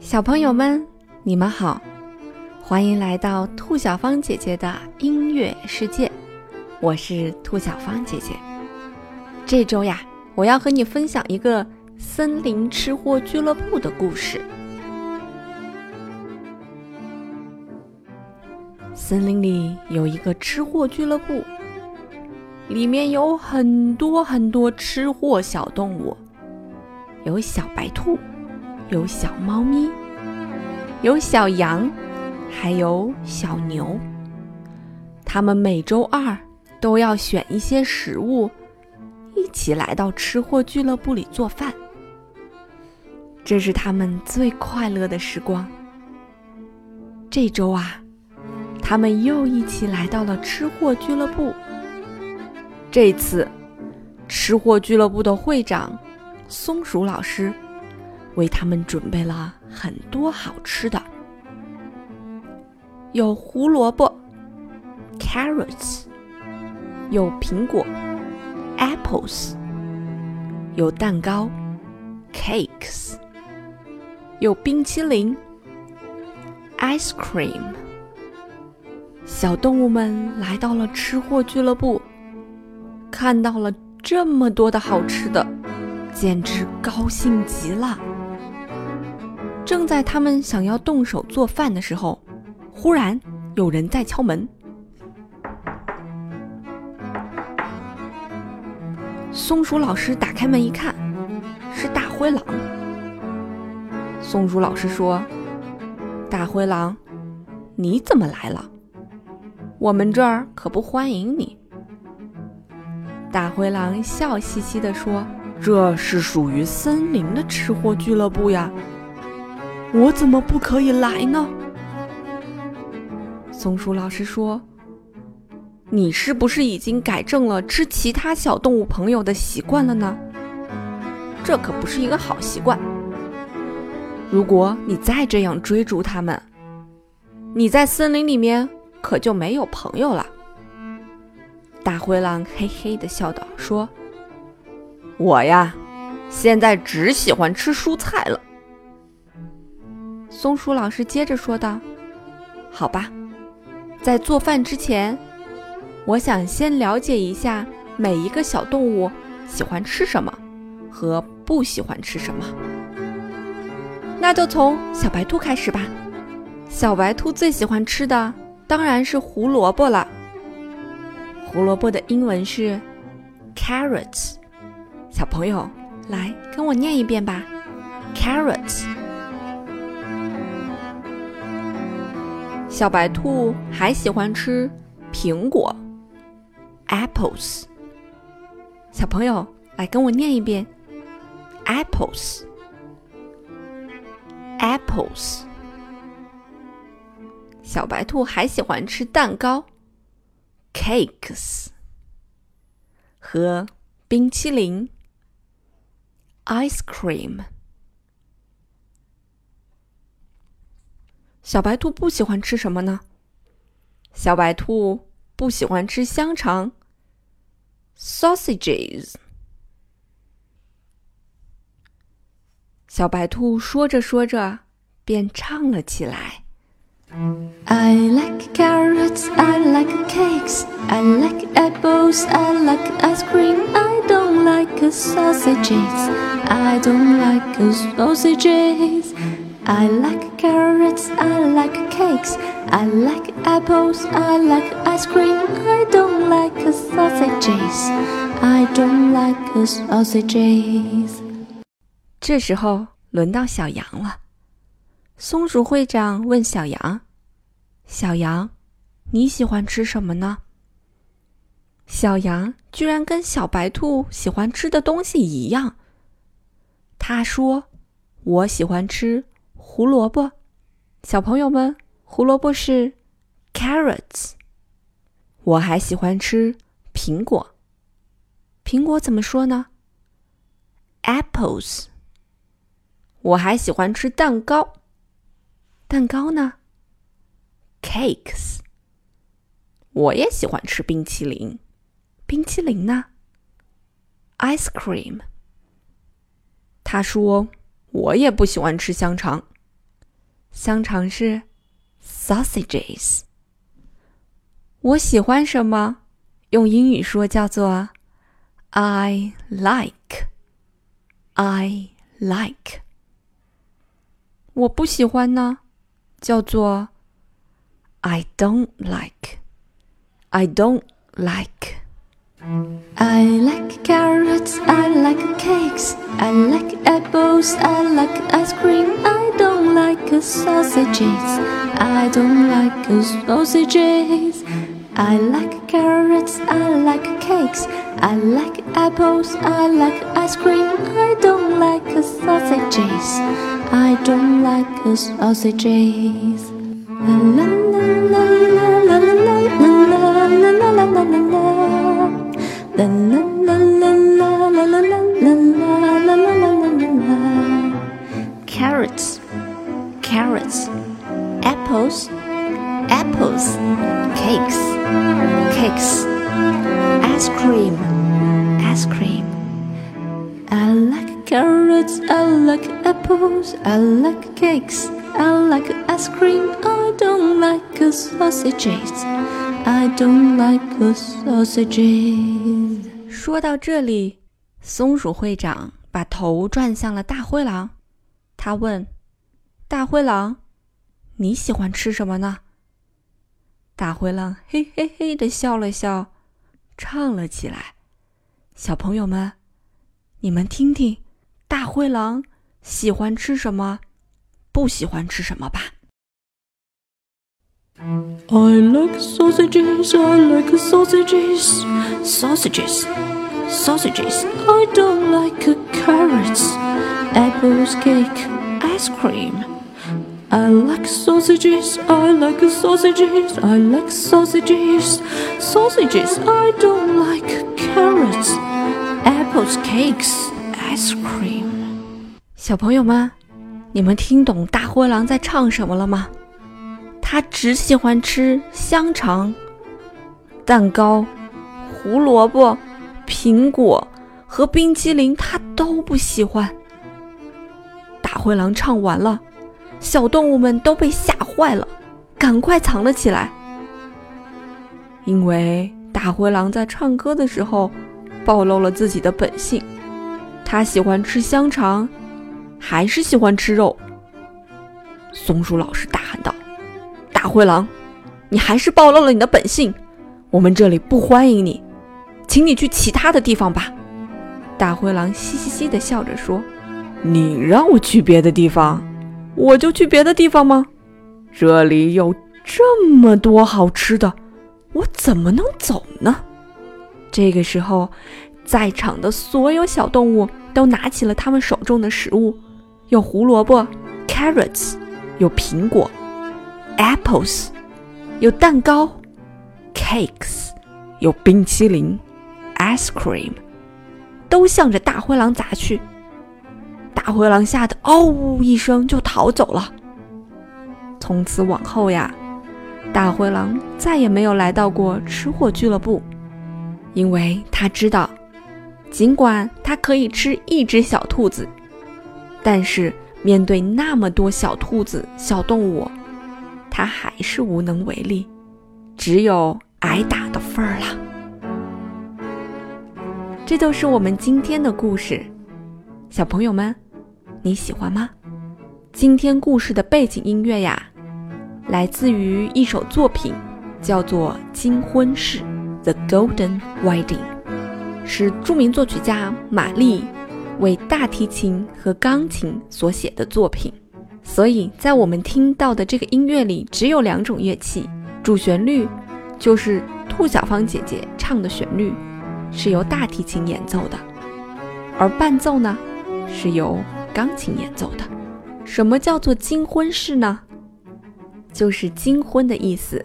小朋友们，你们好，欢迎来到兔小芳姐姐的音乐世界。我是兔小芳姐姐。这周呀，我要和你分享一个森林吃货俱乐部的故事。森林里有一个吃货俱乐部，里面有很多很多吃货小动物，有小白兔，有小猫咪。有小羊，还有小牛。他们每周二都要选一些食物，一起来到吃货俱乐部里做饭。这是他们最快乐的时光。这周啊，他们又一起来到了吃货俱乐部。这次，吃货俱乐部的会长松鼠老师为他们准备了。很多好吃的，有胡萝卜 （carrots），有苹果 （apples），有蛋糕 （cakes），有冰淇淋 （ice cream）。小动物们来到了吃货俱乐部，看到了这么多的好吃的，简直高兴极了。正在他们想要动手做饭的时候，忽然有人在敲门。松鼠老师打开门一看，是大灰狼。松鼠老师说：“大灰狼，你怎么来了？我们这儿可不欢迎你。”大灰狼笑嘻嘻地说：“这是属于森林的吃货俱乐部呀。”我怎么不可以来呢？松鼠老师说：“你是不是已经改正了吃其他小动物朋友的习惯了呢？这可不是一个好习惯。如果你再这样追逐他们，你在森林里面可就没有朋友了。”大灰狼嘿嘿的笑道：“说，我呀，现在只喜欢吃蔬菜了。”松鼠老师接着说道：“好吧，在做饭之前，我想先了解一下每一个小动物喜欢吃什么和不喜欢吃什么。那就从小白兔开始吧。小白兔最喜欢吃的当然是胡萝卜了。胡萝卜的英文是 carrots。小朋友，来跟我念一遍吧，carrots。”小白兔还喜欢吃苹果，apples。小朋友，来跟我念一遍，apples，apples。小白兔还喜欢吃蛋糕，cakes，和冰淇淋，ice cream。小白兔不喜欢吃什么呢？小白兔不喜欢吃香肠，sausages。小白兔说着说着便唱了起来 ：I like carrots, I like cakes, I like apples, I like ice cream. I don't like sausages, I don't like sausages. I like carrots, I like cakes, I like apples, I like ice cream. I don't like sausages, I don't like sausages. 这时候轮到小羊了。 松鼠会长问小羊：“小羊，你喜欢吃什么呢？”小羊居然跟小白兔喜欢吃的东西一样。他说：“我喜欢吃。”胡萝卜，小朋友们，胡萝卜是 carrots。我还喜欢吃苹果，苹果怎么说呢？apples。我还喜欢吃蛋糕，蛋糕呢 cakes。我也喜欢吃冰淇淋。冰淇淋呢？ice cream。他说我也不喜欢吃香肠。香肠是 sausages。我喜欢什么？用英语说叫做 I like。I like。我不喜欢呢，叫做 I don't like. I don't like。I like carrots, I like cakes, I like apples, I like ice cream. I don't like sausages, I don't like sausages. I like carrots, I like cakes, I like apples, I like ice cream. I don't like sausages, I don't like sausages. La la la la. Carrots, carrots, apples, apples, cakes, cakes, ice cream, ice cream. I like carrots, I like apples, I like cakes, I like ice cream. I don't like sausages. I don't like sausages. 说到这里，松鼠会长把头转向了大灰狼。他问：“大灰狼，你喜欢吃什么呢？”大灰狼嘿嘿嘿的笑了笑，唱了起来。小朋友们，你们听听，大灰狼喜欢吃什么，不喜欢吃什么吧。 I like sausages, I like sausages, sausages, sausages. I don't like carrots, apples, cake, ice cream. I like sausages, I like sausages, I like sausages, sausages. I don't like carrots, apples, cakes, ice cream. 小朋友们，你们听懂大灰狼在唱什么了吗？他只喜欢吃香肠、蛋糕、胡萝卜、苹果和冰淇淋，他都不喜欢。大灰狼唱完了，小动物们都被吓坏了，赶快藏了起来。因为大灰狼在唱歌的时候暴露了自己的本性，他喜欢吃香肠，还是喜欢吃肉。松鼠老师大喊道。大灰狼，你还是暴露了你的本性，我们这里不欢迎你，请你去其他的地方吧。大灰狼嘻嘻嘻地笑着说：“你让我去别的地方，我就去别的地方吗？这里有这么多好吃的，我怎么能走呢？”这个时候，在场的所有小动物都拿起了他们手中的食物，有胡萝卜 （carrots），有苹果。apples，有蛋糕；cakes，有冰淇淋；ice cream，都向着大灰狼砸去。大灰狼吓得嗷呜一声就逃走了。从此往后呀，大灰狼再也没有来到过吃货俱乐部，因为他知道，尽管他可以吃一只小兔子，但是面对那么多小兔子、小动物。他还是无能为力，只有挨打的份儿了。这就是我们今天的故事，小朋友们，你喜欢吗？今天故事的背景音乐呀，来自于一首作品，叫做《金婚式》（The Golden Wedding），是著名作曲家玛丽为大提琴和钢琴所写的作品。所以在我们听到的这个音乐里，只有两种乐器，主旋律就是兔小芳姐姐唱的旋律，是由大提琴演奏的，而伴奏呢是由钢琴演奏的。什么叫做金婚式呢？就是金婚的意思，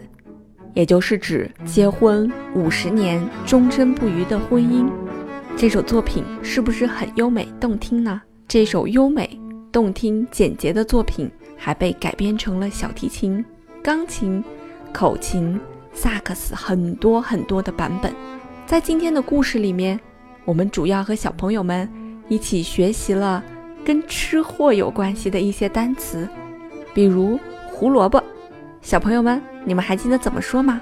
也就是指结婚五十年忠贞不渝的婚姻。这首作品是不是很优美动听呢？这首优美。动听简洁的作品还被改编成了小提琴、钢琴口琴、萨克斯很多很多的版本。在今天的故事里面，我们主要和小朋友们一起学习了跟吃货有关系的一些单词，比如胡萝卜。小朋友们，你们还记得怎么说吗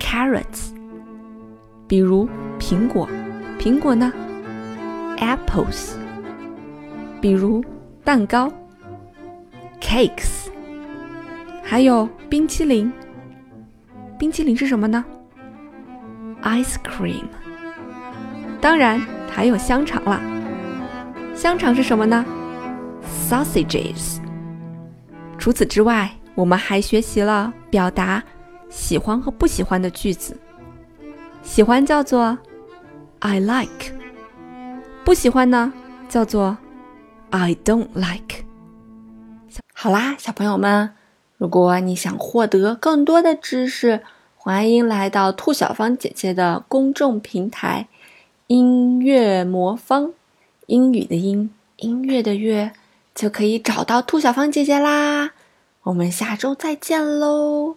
？Carrots。比如苹果，苹果呢？Apples。比如蛋糕，Cakes。还有冰淇淋，冰淇淋是什么呢？Ice cream。当然还有香肠啦，香肠是什么呢？Sausages。除此之外，我们还学习了表达喜欢和不喜欢的句子。喜欢叫做 I like，不喜欢呢叫做 I don't like。好啦，小朋友们，如果你想获得更多的知识，欢迎来到兔小芳姐姐的公众平台“音乐魔方”，英语的音，音乐的乐，就可以找到兔小芳姐姐啦。我们下周再见喽！